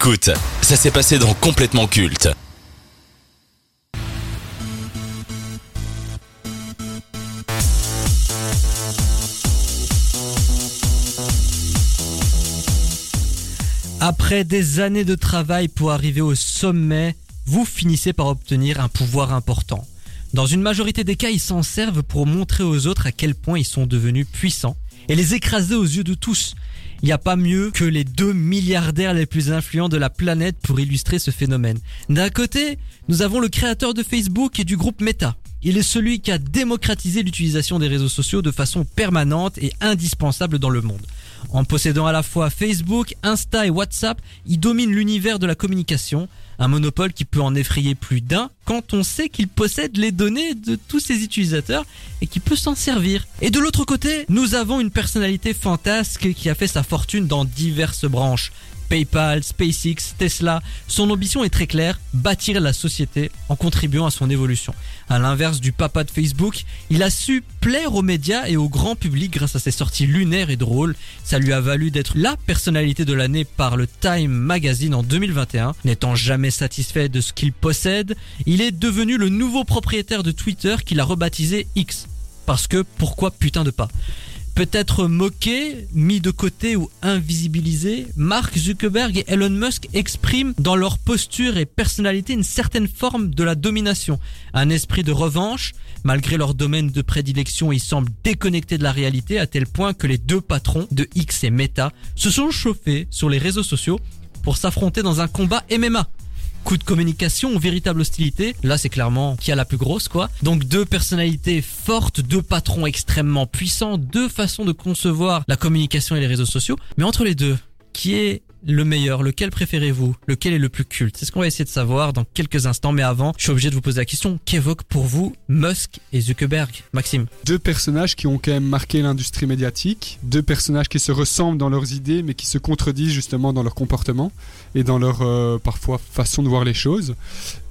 Écoute, ça s'est passé dans Complètement Culte. Après des années de travail pour arriver au sommet, vous finissez par obtenir un pouvoir important. Dans une majorité des cas, ils s'en servent pour montrer aux autres à quel point ils sont devenus puissants et les écraser aux yeux de tous. Il n'y a pas mieux que les deux milliardaires les plus influents de la planète pour illustrer ce phénomène. D'un côté, nous avons le créateur de Facebook et du groupe Meta. Il est celui qui a démocratisé l'utilisation des réseaux sociaux de façon permanente et indispensable dans le monde. En possédant à la fois Facebook, Insta et WhatsApp, il domine l'univers de la communication, un monopole qui peut en effrayer plus d'un quand on sait qu'il possède les données de tous ses utilisateurs et qui peut s'en servir. Et de l'autre côté, nous avons une personnalité fantasque qui a fait sa fortune dans diverses branches. PayPal, SpaceX, Tesla. Son ambition est très claire, bâtir la société en contribuant à son évolution. À l'inverse du papa de Facebook, il a su plaire aux médias et au grand public grâce à ses sorties lunaires et drôles. Ça lui a valu d'être la personnalité de l'année par le Time Magazine en 2021. N'étant jamais satisfait de ce qu'il possède, il est devenu le nouveau propriétaire de Twitter qu'il a rebaptisé X. Parce que pourquoi putain de pas? Peut-être moqué, mis de côté ou invisibilisé, Mark Zuckerberg et Elon Musk expriment dans leur posture et personnalité une certaine forme de la domination, un esprit de revanche. Malgré leur domaine de prédilection, ils semblent déconnectés de la réalité à tel point que les deux patrons de X et Meta se sont chauffés sur les réseaux sociaux pour s'affronter dans un combat MMA coup de communication véritable hostilité. Là, c'est clairement qui a la plus grosse, quoi. Donc deux personnalités fortes, deux patrons extrêmement puissants, deux façons de concevoir la communication et les réseaux sociaux. Mais entre les deux, qui est le meilleur Lequel préférez-vous Lequel est le plus culte? C'est ce qu'on va essayer de savoir dans quelques instants. Mais avant, je suis obligé de vous poser la question qu'évoquent pour vous Musk et Zuckerberg? Maxime Deux personnages qui ont quand même marqué l'industrie médiatique, deux personnages qui se ressemblent dans leurs idées, mais qui se contredisent justement dans leur comportement et dans leur euh, parfois façon de voir les choses.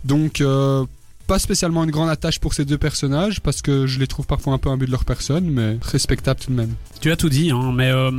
Donc euh, pas spécialement une grande attache pour ces deux personnages parce que je les trouve parfois un peu but de leur personne, mais respectable tout de même. Tu as tout dit, hein, mais euh,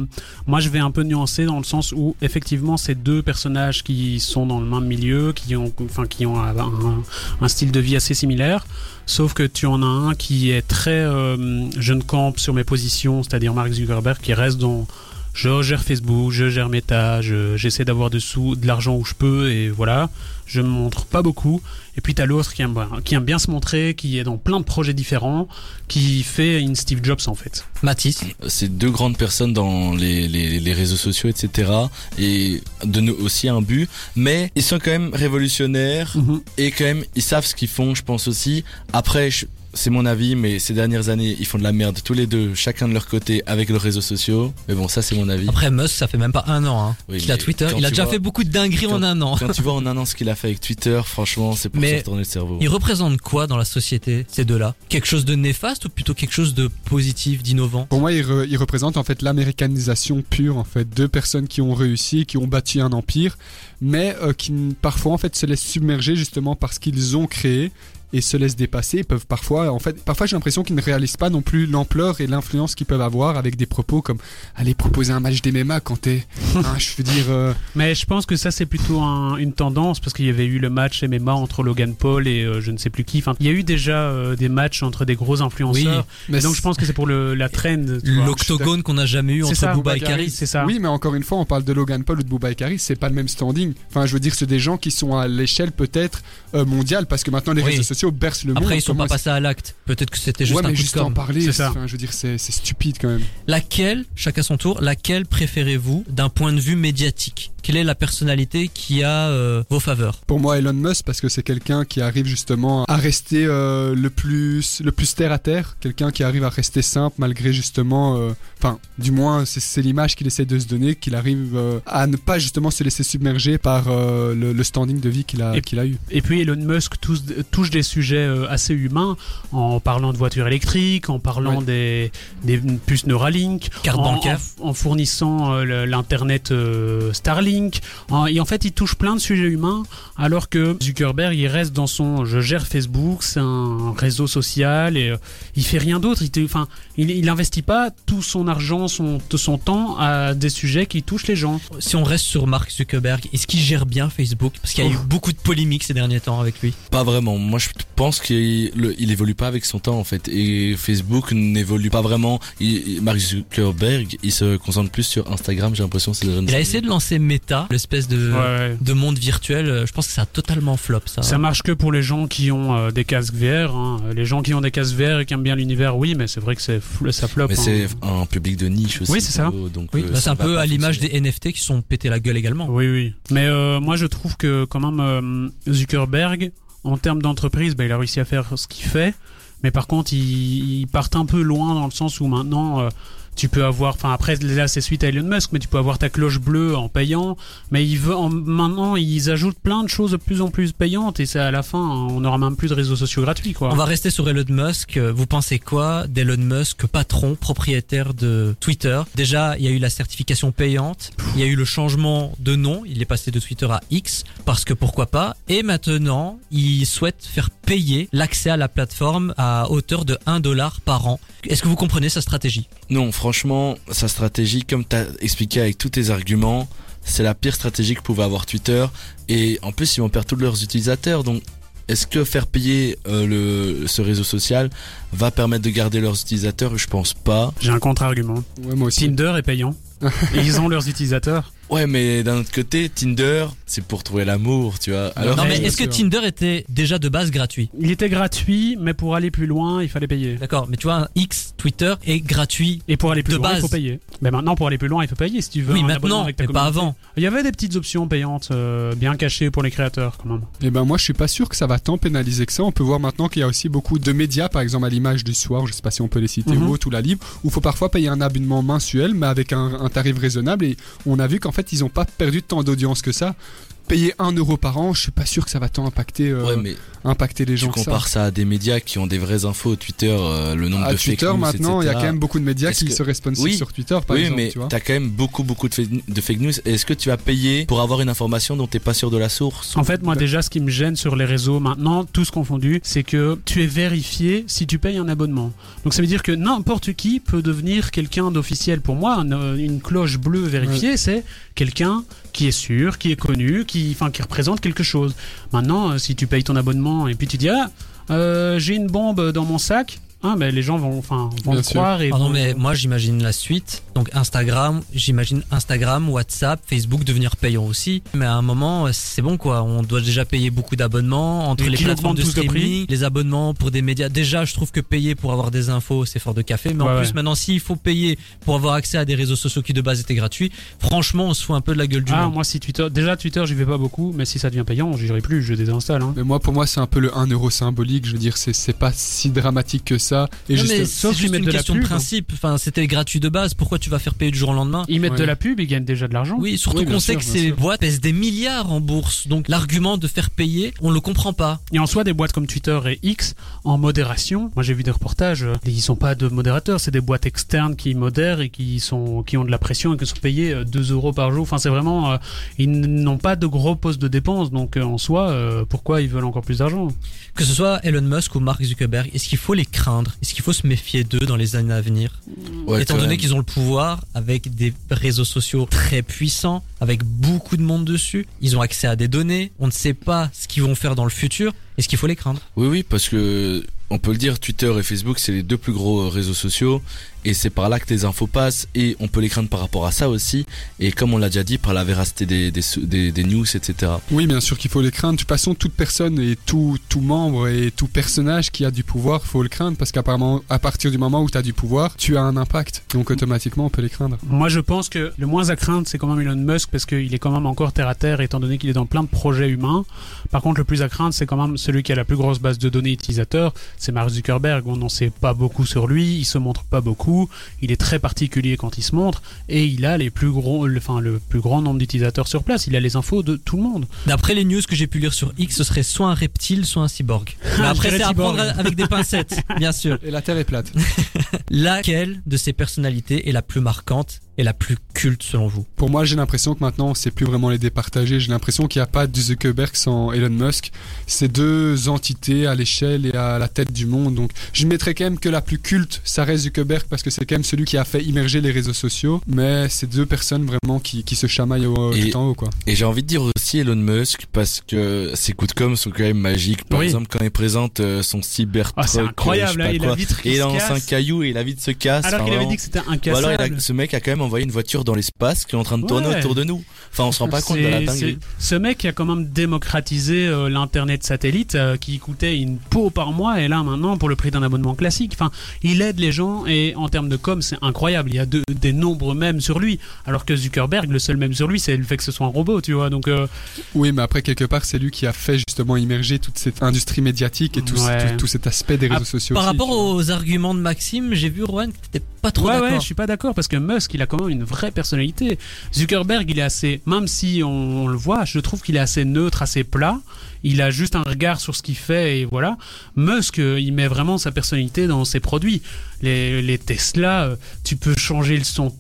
moi je vais un peu nuancer dans le sens où effectivement ces deux personnages qui sont dans le même milieu, qui ont, enfin qui ont un, style de vie assez similaire, sauf que tu en as un qui est très euh, je ne sur mes positions, c'est-à-dire Mark Zuckerberg qui reste dans je gère Facebook, je gère Meta, j'essaie d'avoir de de l'argent où je peux et voilà. Je me montre pas beaucoup. Et puis t'as l'autre qui aime, qui aime bien se montrer, qui est dans plein de projets différents, qui fait une Steve Jobs en fait. Mathis C'est deux grandes personnes dans les, les, les, réseaux sociaux, etc. Et de aussi un but. Mais ils sont quand même révolutionnaires mhm. et quand même ils savent ce qu'ils font, je pense aussi. Après, je, c'est mon avis, mais ces dernières années, ils font de la merde tous les deux, chacun de leur côté, avec leurs réseaux sociaux. Mais bon, ça, c'est mon avis. Après, Musk, ça fait même pas un an. Hein. il a Twitter. Il a déjà fait beaucoup de dingueries en un an. Quand tu vois en un an ce qu'il a fait avec Twitter, franchement, c'est pour se retourner le cerveau. Ils représentent quoi dans la société, ces deux-là? Quelque chose de néfaste ou plutôt quelque chose de positif, d'innovant? Pour moi, ils, représentent en fait l'américanisation pure. En fait, deux personnes qui ont réussi, qui ont bâti un empire, mais euh, qui parfois en fait se laissent submerger justement parce qu'ils ont créé et se laissent dépasser, peuvent parfois, en fait, parfois j'ai l'impression qu'ils ne réalisent pas non plus l'ampleur et l'influence qu'ils peuvent avoir avec des propos comme aller proposer un match d'MMA quand t'es, hein, je veux dire. Euh, Mais je pense que ça c'est plutôt une tendance parce qu'il y avait eu le match MMA entre Logan Paul et euh, je ne sais plus qui. Enfin, il y a eu déjà euh, des matchs entre des gros influenceurs. Oui, mais donc je pense que c'est pour le, la trend. L'octogone qu'on n'a jamais eu entre Booba et Karis. C'est ça. Oui, mais encore une fois, on parle de Logan Paul ou de Booba et Karis, c'est pas le même standing. Enfin, je veux dire, c'est des gens qui sont à l'échelle peut-être mondiale parce que maintenant les réseaux sociaux le Après, ils sont pas passés à l'acte. Peut-être que c'était juste un coup juste de en parler, je veux dire, c'est stupide quand même. Laquelle, chacun son tour, laquelle préférez-vous d'un point de vue médiatique? Quelle est la personnalité qui a euh, vos faveurs? Pour moi, Elon Musk, parce que c'est quelqu'un qui arrive justement à rester euh, le plus le plus terre à terre, quelqu'un qui arrive à rester simple malgré justement, euh, enfin, du moins, c'est l'image qu'il essaie de se donner, qu'il arrive à ne pas justement se laisser submerger par le, standing de vie qu'il a, qu'il a eu. Et puis Elon Musk touche, touche des sujets euh, assez humains, en parlant de voitures électriques, en parlant Ouais. des, des puces Neuralink, Carte en, bancaire. en- en fournissant euh, l'internet euh, Starlink. En- et en fait, il touche plein de sujets humains, alors que Zuckerberg, il reste dans son je gère Facebook, c'est un réseau social et euh, il fait rien d'autre. Il, enfin, il, il investit pas tout son argent, son, tout son temps à des sujets qui touchent les gens. Si on reste sur Mark Zuckerberg, est-ce qu'il gère bien Facebook? Parce qu'il y a eu beaucoup de polémiques ces derniers temps avec lui. Pas vraiment. Moi, je pense qu'il il évolue pas avec son temps en fait. Et Facebook n'évolue pas vraiment. Il, Mark Zuckerberg, il se concentre plus sur Instagram. J'ai l'impression ces dernières Il a essayé de lancer Meta, l'espèce de, Ouais. de monde virtuel. Euh, Je pense que ça a totalement flop ça. Ça marche que pour les gens qui ont euh, des casques VR. hein. Les gens qui ont des casques VR et qui aiment bien l'univers, oui, mais c'est vrai que c'est ça flop. Mais hein. c'est un public de niche aussi. Oui, c'est ça. Donc, Oui, euh, bah, c'est un peu à l'image des NFT qui sont pété la gueule également. Oui, oui. Mais euh, moi, je trouve que quand même euh, Zuckerberg, en termes d'entreprise, bah, il a réussi à faire ce qu'il fait. Mais par contre, il, part un peu loin dans le sens où maintenant, euh, tu peux avoir, enfin après là c'est suite à Elon Musk, mais tu peux avoir ta cloche bleue en payant. Mais il veut, en- maintenant ils ajoutent plein de choses de plus en plus payantes et c'est à la fin, on n'aura même plus de réseaux sociaux gratuits quoi. On va rester sur Elon Musk. Vous pensez quoi d'Elon Musk, patron, propriétaire de Twitter? Déjà, il y a eu la certification payante, il y a eu le changement de nom, il est passé de Twitter à X, parce que pourquoi pas? Et maintenant, il souhaite faire payer l'accès à la plateforme à hauteur de 1 dollar par an. Est-ce que vous comprenez sa stratégie? Non, franchement, sa stratégie, comme tu as expliqué avec tous tes arguments, c'est la pire stratégie que pouvait avoir Twitter. Et en plus, ils vont perdre tous leurs utilisateurs. Donc, est-ce que faire payer euh, le, ce réseau social va permettre de garder leurs utilisateurs? Je pense pas. J'ai un contre-argument. Ouais, moi aussi. Tinder est payant. et ils ont leurs utilisateurs. Ouais, mais d'un autre côté, Tinder, c'est pour trouver l'amour, tu vois. Alors, Non mais est-ce que. Tinder était déjà de base gratuit Il était gratuit, mais pour aller plus loin, il fallait payer. D'accord, mais tu vois, X Twitter est gratuit. Et pour aller plus De loin, il faut payer. Mais maintenant, pour aller plus loin, il faut payer si tu veux. Oui, un maintenant, avec ta mais pas avant. Il y avait des petites options payantes euh, bien cachées pour les créateurs, quand même. Eh ben moi je suis pas sûr que ça va tant pénaliser que ça. On peut voir maintenant qu'il y a aussi beaucoup de médias, par exemple à l'image du soir, je sais pas si on peut les citer Mhm. ou autre, ou la Libre, où il faut parfois payer un abonnement mensuel, mais avec un, un tarif raisonnable. Et on a vu qu'en fait ils ont pas perdu temps d'audience que ça. Payer 1 euro par an, je suis pas sûr que ça va tant impacter, euh, ouais, mais impacter les tu gens ça. compares ça. à des médias qui ont des vraies infos. Twitter, euh, le nombre À de Twitter fake news, maintenant, il y a quand même beaucoup de médias Est-ce qui que- se responsifient Oui. sur Twitter, par oui, exemple. mais tu vois. t'as quand même beaucoup, beaucoup de fake, de fake news. Est-ce que tu vas payer pour avoir une information dont t'es pas sûr de la source En fait, moi, déjà, ce qui me gêne sur les réseaux maintenant, tous confondus, c'est que tu es vérifié si tu payes un abonnement. Donc, ça veut dire que n'importe qui peut devenir quelqu'un d'officiel. Pour moi, euh, une cloche bleue vérifiée, c'est quelqu'un qui est sûr, qui est connu, qui, enfin, qui représente quelque chose. Maintenant, euh, si tu payes ton abonnement et puis tu dis, ah, euh, j'ai une bombe dans mon sac, ah, ben, les gens vont, enfin, vont le croire et Ah non mais moi j'imagine la suite. Donc Instagram, j'imagine Instagram, WhatsApp, Facebook devenir payant aussi. Mais à un moment c'est bon quoi. On doit déjà payer beaucoup d'abonnements entre Et les qui plateformes de streaming, les abonnements pour des médias. Déjà je trouve que payer pour avoir des infos c'est fort de café. Mais en plus ouais. maintenant s'il faut payer pour avoir accès à des réseaux sociaux qui de base étaient gratuits, franchement on se fout un peu de la gueule du Ah, monde. moi, si Twitter, déjà Twitter, j'y vais pas beaucoup, mais si ça devient payant, j'irai plus, je désinstalle. Hein. Mais moi, pour moi, c'est un peu le 1 euro symbolique. Je veux dire, c'est c'est pas si dramatique que ça. Et Non, juste, mais sauf juste une de question de principe. Enfin, c'était gratuit de base. Pourquoi tu vas faire payer du jour au lendemain Ils mettent Ouais. de la pub, ils gagnent déjà de l'argent. Oui, surtout Oui, qu'on sait sûr, que ces sûr. boîtes pèsent des milliards en bourse. Donc l'argument de faire payer, on le comprend pas. Et en soi, des boîtes comme Twitter et X, en modération, moi j'ai vu des reportages, euh, ils sont pas de modérateurs, c'est des boîtes externes qui modèrent et qui sont qui ont de la pression et qui sont payés euh, 2 euros par jour. Enfin, c'est vraiment, euh, ils n'ont pas de gros postes de dépenses, donc euh, en soi, euh, pourquoi ils veulent encore plus d'argent? Que ce soit Elon Musk ou Mark Zuckerberg, est-ce qu'il faut les craindre? Est-ce qu'il faut se méfier d'eux dans les années à venir Ouais, Étant donné qu'ils ont le pouvoir, avec des réseaux sociaux très puissants, avec beaucoup de monde dessus, ils ont accès à des données, on ne sait pas ce qu'ils vont faire dans le futur, est-ce qu'il faut les craindre? Oui, oui, parce que on peut le dire, Twitter et Facebook, c'est les deux plus gros euh, réseaux sociaux, et c'est par là que les infos passent, et on peut les craindre par rapport à ça aussi, et comme on l'a déjà dit, par la véracité des, des, sou- des, des news, etc. Oui, bien sûr qu'il faut les craindre. De toute façon, toute personne et tout, tout membre et tout personnage qui a du pouvoir, faut le craindre parce qu'apparemment, à partir du moment où tu as du pouvoir, tu as un impact. Donc automatiquement, on peut les craindre. Moi, je pense que le moins à craindre, c'est quand même Elon Musk parce qu'il est quand même encore terre à terre, étant donné qu'il est dans plein de projets humains. Par contre, le plus à craindre, c'est quand même celui qui a la plus grosse base de données utilisateurs, c'est Mark Zuckerberg. On n'en sait pas beaucoup sur lui, il se montre pas beaucoup, il est très particulier quand il se montre, et il a les plus gros, le, enfin le plus grand nombre d'utilisateurs sur place. Il a les infos de tout le monde. D'après les news que j'ai pu lire sur X, ce serait soit un reptile, soit un cyborg. Mais après, c'est à prendre cyborg. avec des pincettes, bien sûr. Et la Terre est plate. Laquelle de ces personnalités est la plus marquante et la plus culte selon vous? Pour moi, j'ai l'impression que maintenant, c'est plus vraiment les départager. J'ai l'impression qu'il n'y a pas de Zuckerberg sans Elon Musk. C'est deux entités à l'échelle et à la tête du monde. Donc, je mettrais quand même que la plus culte, ça reste Zuckerberg parce que c'est quand même celui qui a fait immerger les réseaux sociaux. Mais c'est deux personnes vraiment qui, qui se chamaillent au, Et- tout en haut, quoi. Et j'ai envie de dire aussi Elon Musk parce que ses coups de com sont quand même magiques. Par Oui. exemple, quand il présente euh, son cyber Ah, c'est incroyable, là, et la vitre qui et il se lance un caillou et la vitre se casse. Alors Enfin, qu'il avait dit que c'était Ou alors, il incassable. a- ce mec a quand même envoyé une voiture dans l'espace qui est en train de tourner Ouais. autour de nous. Enfin, on se rend pas compte de la dinguerie. Ce mec a quand même démocratisé euh, l'internet satellite euh, qui coûtait une peau par mois et là maintenant pour le prix d'un abonnement classique. Enfin, il aide les gens et en termes de com c'est incroyable. Il y a de- des nombres même sur lui, alors que Zuckerberg le seul même sur lui c'est le fait que ce soit un robot, tu vois. Donc euh, Oui, mais après, quelque part, c'est lui qui a fait justement immerger toute cette industrie médiatique et tout, ce- Ouais. tout, tout cet aspect des Ah, réseaux sociaux. Par aussi, rapport aux arguments de Maxime, j'ai vu Rowan que t'étais pas trop ouais d'accord. ouais, je suis pas d'accord parce que Musk il a quand une vraie personnalité. Zuckerberg il est assez, même si on le voit, je trouve qu'il est assez neutre, assez plat. Il a juste un regard sur ce qu'il fait et voilà. Musk, euh, il met vraiment sa personnalité dans ses produits. Les, les Tesla, euh, tu peux changer le son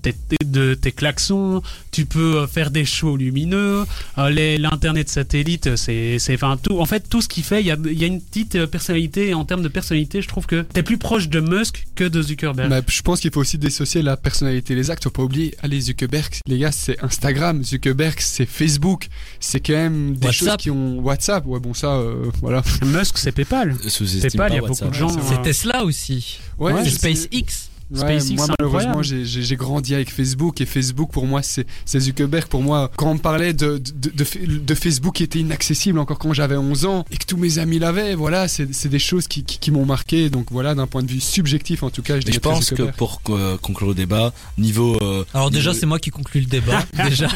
de tes, klaxons, tu peux euh, faire des shows lumineux, l'internet satellite, c'est, c'est, enfin tout. En fait, tout ce qu'il fait, il y a, y a une petite personnalité. Et en termes de personnalité, je trouve que t'es plus proche de Musk que de Zuckerberg. Bah, je pense qu'il faut aussi dissocier la personnalité et les actes. Faut pas oublier, allez, Zuckerberg, les gars, c'est Instagram. Zuckerberg, c'est Facebook. C'est quand même des WhatsApp. choses qui ont WhatsApp. Ouais, bon, ça, euh, voilà. Musk, c'est PayPal. PayPal, il y a WhatsApp. beaucoup de gens. C'est euh, Tesla aussi. Ouais, c'est. SpaceX. Ouais, SpaceX, moi malheureusement j'ai- grandi avec Facebook et Facebook pour moi c'est Zuckerberg pour moi quand on me parlait de, de, de, de- de Facebook qui était inaccessible encore quand j'avais 11 ans et que tous mes amis l'avaient voilà c'est des choses qui, qui, qui m'ont marqué donc voilà d'un point de vue subjectif en tout cas je, Mais je pense que pour euh, conclure le débat, niveau, euh, Alors déjà, niveau- c'est moi qui conclue le débat. déjà.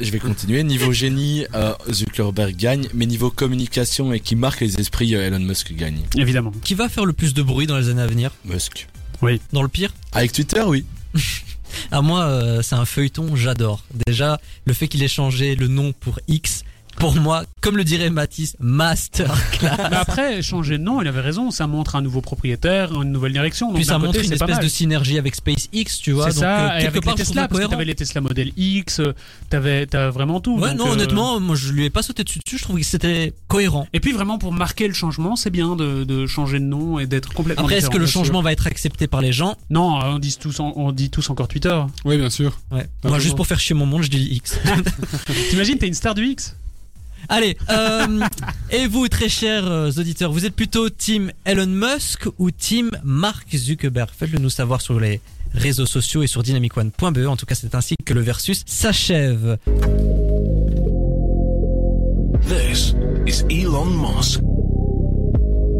je vais continuer. Niveau génie, euh, Zuckerberg gagne, mais niveau communication et qui marque les esprits, euh, Elon Musk gagne. Évidemment. qui va faire le plus de bruit dans les années à venir? Musk. Dans le pire Avec Twitter, oui. À moi, euh, c'est un feuilleton, j'adore. Déjà, le fait qu'il ait changé le nom pour X, pour moi, comme le dirait Mathis, masterclass. Mais après, changer de nom, il avait raison. Ça montre un nouveau propriétaire, une nouvelle direction. Donc Puis ça montre côté, une espèce de synergie avec SpaceX, tu vois. C'est ça, euh, et quelque avec part, les Tesla, parce que cohérent. t'avais les Tesla Model X, euh, t'avais, t'as vraiment tout. Ouais, donc, non, euh, honnêtement, moi je lui ai pas sauté dessus, dessus, je trouve que c'était cohérent. Et puis vraiment pour marquer le changement, c'est bien de, de changer de nom et d'être complètement Après, est-ce que le sûr. changement va être accepté par les gens? Non, on dit tous, on dit tous encore Twitter. oui bien sûr Ouais. Pas Moi, juste pour faire chier mon monde, je dis X. T'imagines, t'es une star du X? Allez, euh, et vous, très chers euh, auditeurs, vous êtes plutôt team Elon Musk ou team Mark Zuckerberg? Faites-le nous savoir sur les réseaux sociaux et sur dynamicone.be. En tout cas, c'est ainsi que le versus s'achève. This is Elon Musk